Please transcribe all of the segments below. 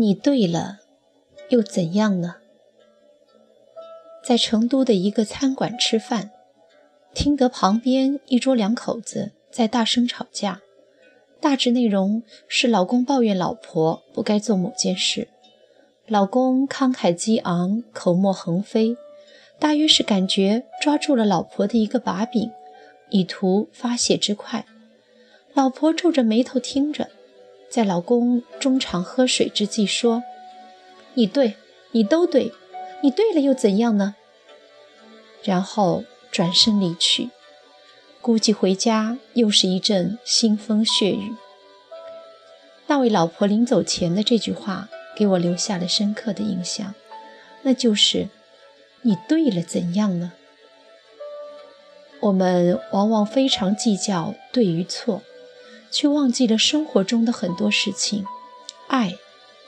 你对了，又怎样呢？在成都的一个餐馆吃饭，听得旁边一桌两口子在大声吵架，大致内容是老公抱怨老婆不该做某件事，老公慷慨激昂，口沫横飞，大约是感觉抓住了老婆的一个把柄，以图发泄之快。老婆皱着眉头听着，在老公中场喝水之际说：“你对，你都对，你对了又怎样呢？”然后转身离去，估计回家又是一阵腥风血雨。那位老婆临走前的这句话给我留下了深刻的印象，那就是：“你对了怎样呢？”我们往往非常计较对与错。却忘记了生活中的很多事情，爱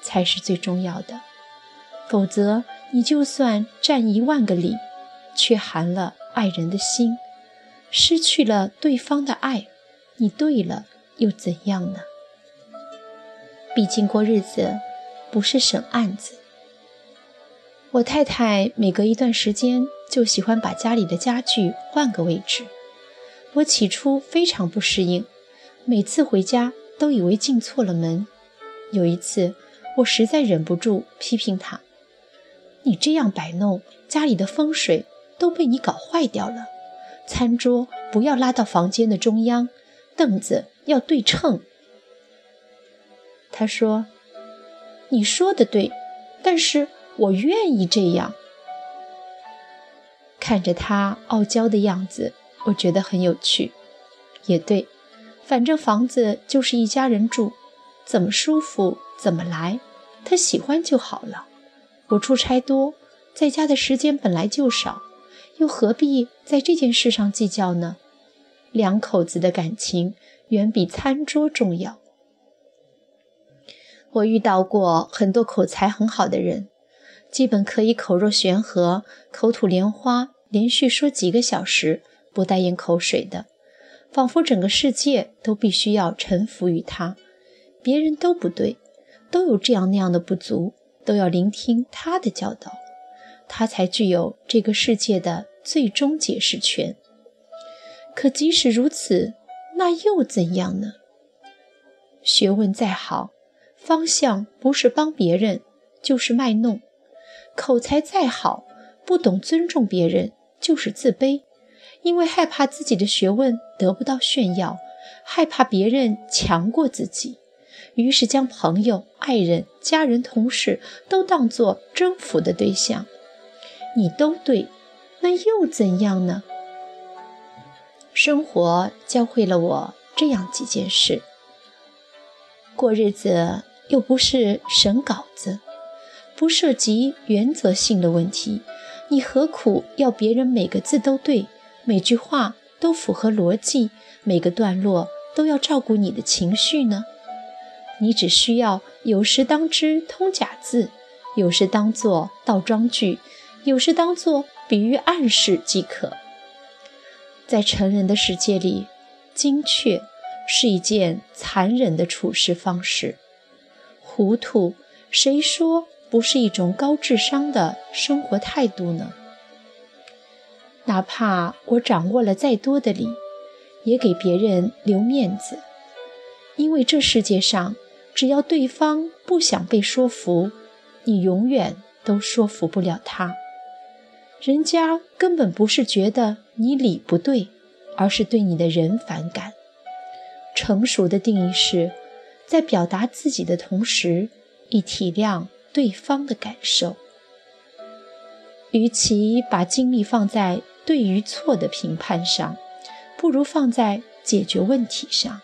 才是最重要的。否则，你就算站一万个里，却寒了爱人的心，失去了对方的爱，你对了又怎样呢？毕竟过日子不是审案子。我太太每隔一段时间就喜欢把家里的家具换个位置，我起初非常不适应。每次回家都以为进错了门。有一次，我实在忍不住批评他：“你这样摆弄，家里的风水都被你搞坏掉了。餐桌不要拉到房间的中央，凳子要对称。”他说：“你说的对，但是我愿意这样。”看着他傲娇的样子，我觉得很有趣。也对。反正房子就是一家人住，怎么舒服怎么来，他喜欢就好了。我出差多，在家的时间本来就少，又何必在这件事上计较呢？两口子的感情远比餐桌重要。我遇到过很多口才很好的人，基本可以口若悬河、口吐莲花，连续说几个小时不带咽口水的。仿佛整个世界都必须要臣服于他，别人都不对，都有这样那样的不足，都要聆听他的教导，他才具有这个世界的最终解释权。可即使如此，那又怎样呢？学问再好，方向不是帮别人，就是卖弄；口才再好，不懂尊重别人，就是自卑。因为害怕自己的学问得不到炫耀，害怕别人强过自己，于是将朋友、爱人、家人、同事都当作征服的对象。你都对，那又怎样呢？生活教会了我这样几件事：过日子又不是审稿子，不涉及原则性的问题，你何苦要别人每个字都对？每句话都符合逻辑，每个段落都要照顾你的情绪呢。你只需要有时当之通假字，有时当作倒装句，有时当作比喻暗示即可。在成人的世界里，精确是一件残忍的处事方式。糊涂，谁说不是一种高智商的生活态度呢？哪怕我掌握了再多的理，也给别人留面子，因为这世界上，只要对方不想被说服，你永远都说服不了他。人家根本不是觉得你理不对，而是对你的人反感。成熟的定义是，在表达自己的同时，以体谅对方的感受。与其把精力放在对与错的评判上，不如放在解决问题上。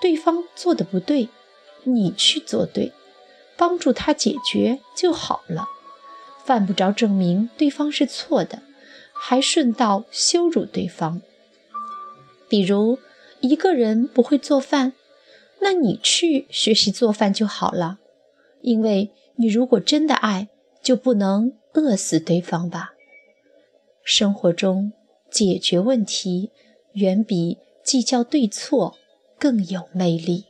对方做的不对，你去做对，帮助他解决就好了。犯不着证明对方是错的，还顺道羞辱对方。比如一个人不会做饭，那你去学习做饭就好了。因为你如果真的爱，就不能饿死对方吧。生活中解决问题，远比计较对错更有魅力。